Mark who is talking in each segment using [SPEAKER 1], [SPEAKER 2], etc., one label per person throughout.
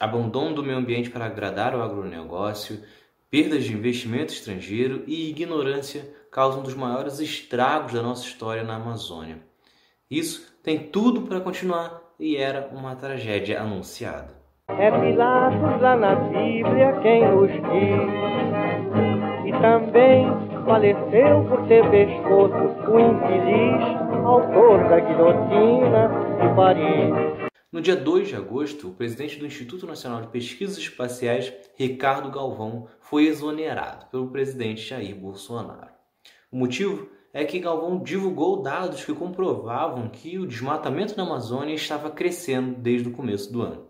[SPEAKER 1] Abandono do meio ambiente para agradar o agronegócio, perdas de investimento estrangeiro e ignorância causam um dos maiores estragos da nossa história na Amazônia. Isso tem tudo para continuar e era uma tragédia anunciada.
[SPEAKER 2] É Pilatos lá na Bíblia quem nos diz, e também faleceu por ter pescoço o infeliz autor da guilhotina de Paris.
[SPEAKER 1] No dia 2 de agosto, o presidente do Instituto Nacional de Pesquisas Espaciais, Ricardo Galvão, foi exonerado pelo presidente Jair Bolsonaro. O motivo é que Galvão divulgou dados que comprovavam que o desmatamento na Amazônia estava crescendo desde o começo do ano.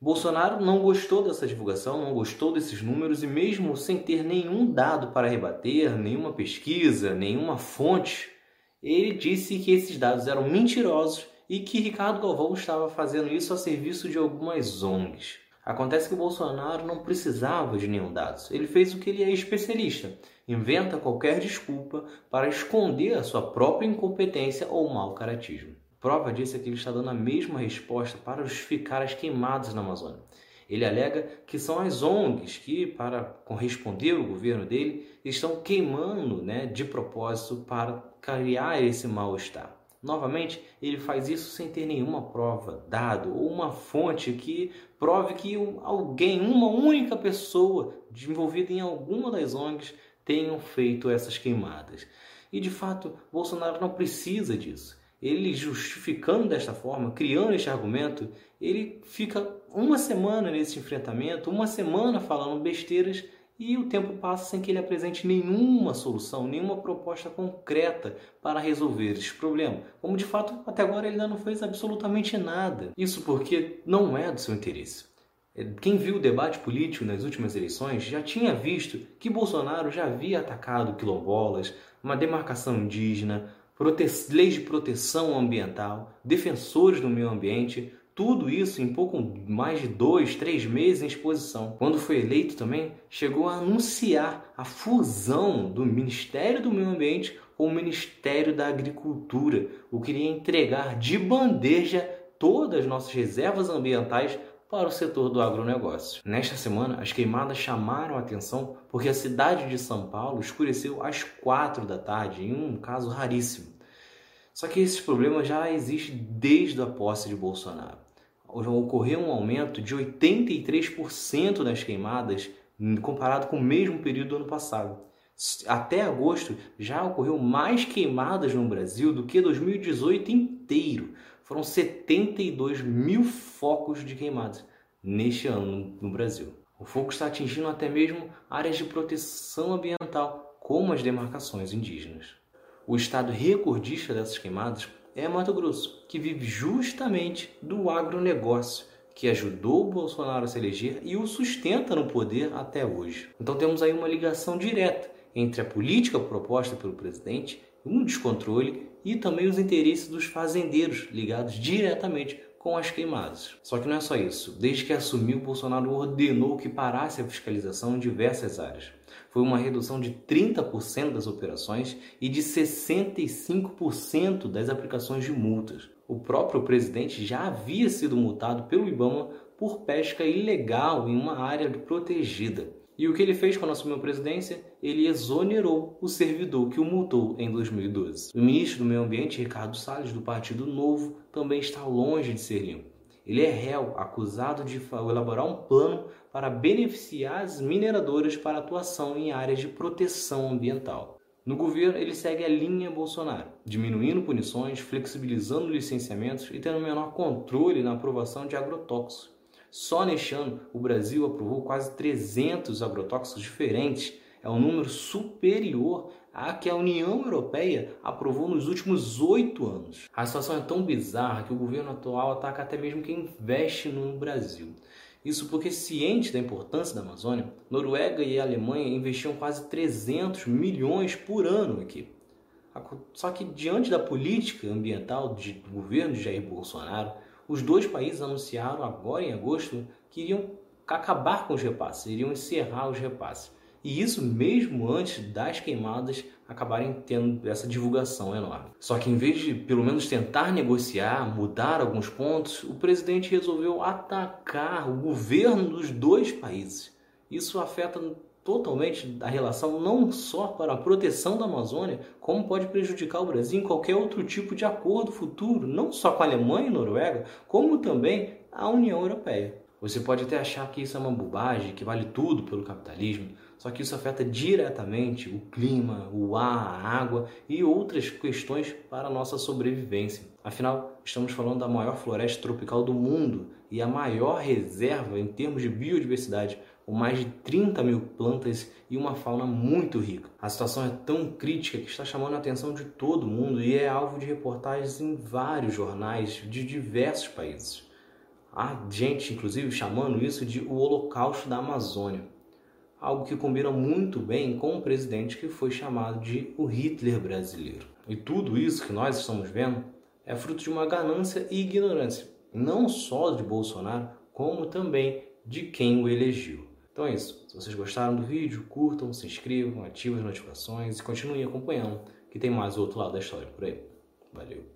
[SPEAKER 1] Bolsonaro não gostou dessa divulgação, não gostou desses números e, mesmo sem ter nenhum dado para rebater, nenhuma pesquisa, nenhuma fonte, ele disse que esses dados eram mentirosos e que Ricardo Galvão estava fazendo isso a serviço de algumas ONGs. Acontece que o Bolsonaro não precisava de nenhum dados. Ele fez o que ele é especialista: inventa qualquer desculpa para esconder a sua própria incompetência ou mau caratismo. Prova disso é que ele está dando a mesma resposta para justificar as queimadas na Amazônia. Ele alega que são as ONGs que, para corresponder ao governo dele, estão queimando né, de propósito para criar esse mal-estar. Novamente, ele faz isso sem ter nenhuma prova, dado ou uma fonte que prove que alguém, uma única pessoa envolvida em alguma das ONGs, tenham feito essas queimadas. E de fato, Bolsonaro não precisa disso. Ele justificando desta forma, criando este argumento, ele fica uma semana nesse enfrentamento, uma semana falando besteiras e o tempo passa sem que ele apresente nenhuma solução, nenhuma proposta concreta para resolver esse problema. Como de fato até agora ele ainda não fez absolutamente nada. Isso porque não é do seu interesse. É, quem viu o debate político nas últimas eleições já tinha visto que Bolsonaro já havia atacado quilombolas, uma demarcação indígena, leis de proteção ambiental, defensores do meio ambiente, tudo isso em pouco mais de dois, três meses em exposição. Quando foi eleito também, chegou a anunciar a fusão do Ministério do Meio Ambiente com o Ministério da Agricultura, o que iria entregar de bandeja todas as nossas reservas ambientais para o setor do agronegócio. Nesta semana, as queimadas chamaram a atenção porque a cidade de São Paulo escureceu às quatro da tarde, em um caso raríssimo. Só que esses problemas já existem desde a posse de Bolsonaro ocorreu um aumento de 83% das queimadas comparado com o mesmo período do ano passado. Até agosto já ocorreu mais queimadas no Brasil do que 2018 inteiro. Foram 72 mil focos de queimadas neste ano no Brasil. O fogo está atingindo até mesmo áreas de proteção ambiental, como as demarcações indígenas. O estado recordista dessas queimadas é Mato Grosso, que vive justamente do agronegócio, que ajudou o Bolsonaro a se eleger e o sustenta no poder até hoje. Então temos aí uma ligação direta entre a política proposta pelo presidente, um descontrole e também os interesses dos fazendeiros ligados diretamente com as queimadas. Só que não é só isso. Desde que assumiu, Bolsonaro ordenou que parasse a fiscalização em diversas áreas foi uma redução de 30% das operações e de 65% das aplicações de multas. O próprio presidente já havia sido multado pelo Ibama por pesca ilegal em uma área protegida. E o que ele fez quando assumiu a presidência? Ele exonerou o servidor que o multou em 2012. O ministro do Meio Ambiente, Ricardo Salles, do Partido Novo, também está longe de ser limpo. Ele é réu, acusado de elaborar um plano para beneficiar as mineradoras para atuação em áreas de proteção ambiental. No governo, ele segue a linha Bolsonaro, diminuindo punições, flexibilizando licenciamentos e tendo menor controle na aprovação de agrotóxicos. Só neste ano, o Brasil aprovou quase 300 agrotóxicos diferentes, é um número superior a que a União Europeia aprovou nos últimos oito anos. A situação é tão bizarra que o governo atual ataca até mesmo quem investe no Brasil. Isso porque, ciente da importância da Amazônia, Noruega e Alemanha investiam quase 300 milhões por ano aqui. Só que, diante da política ambiental do governo de Jair Bolsonaro, os dois países anunciaram agora em agosto que iriam acabar com os repasses, iriam encerrar os repasses. E isso mesmo antes das queimadas acabarem tendo essa divulgação enorme. Só que em vez de pelo menos tentar negociar, mudar alguns pontos, o presidente resolveu atacar o governo dos dois países. Isso afeta totalmente a relação não só para a proteção da Amazônia, como pode prejudicar o Brasil em qualquer outro tipo de acordo futuro, não só com a Alemanha e Noruega, como também a União Europeia. Você pode até achar que isso é uma bobagem, que vale tudo pelo capitalismo, só que isso afeta diretamente o clima, o ar, a água e outras questões para a nossa sobrevivência. Afinal, estamos falando da maior floresta tropical do mundo e a maior reserva em termos de biodiversidade, com mais de 30 mil plantas e uma fauna muito rica. A situação é tão crítica que está chamando a atenção de todo mundo e é alvo de reportagens em vários jornais de diversos países. Há gente, inclusive, chamando isso de o Holocausto da Amazônia algo que combina muito bem com um presidente que foi chamado de o Hitler brasileiro. E tudo isso que nós estamos vendo é fruto de uma ganância e ignorância, não só de Bolsonaro, como também de quem o elegeu. Então é isso. Se vocês gostaram do vídeo, curtam, se inscrevam, ativem as notificações e continuem acompanhando, que tem mais outro lado da história por aí. Valeu!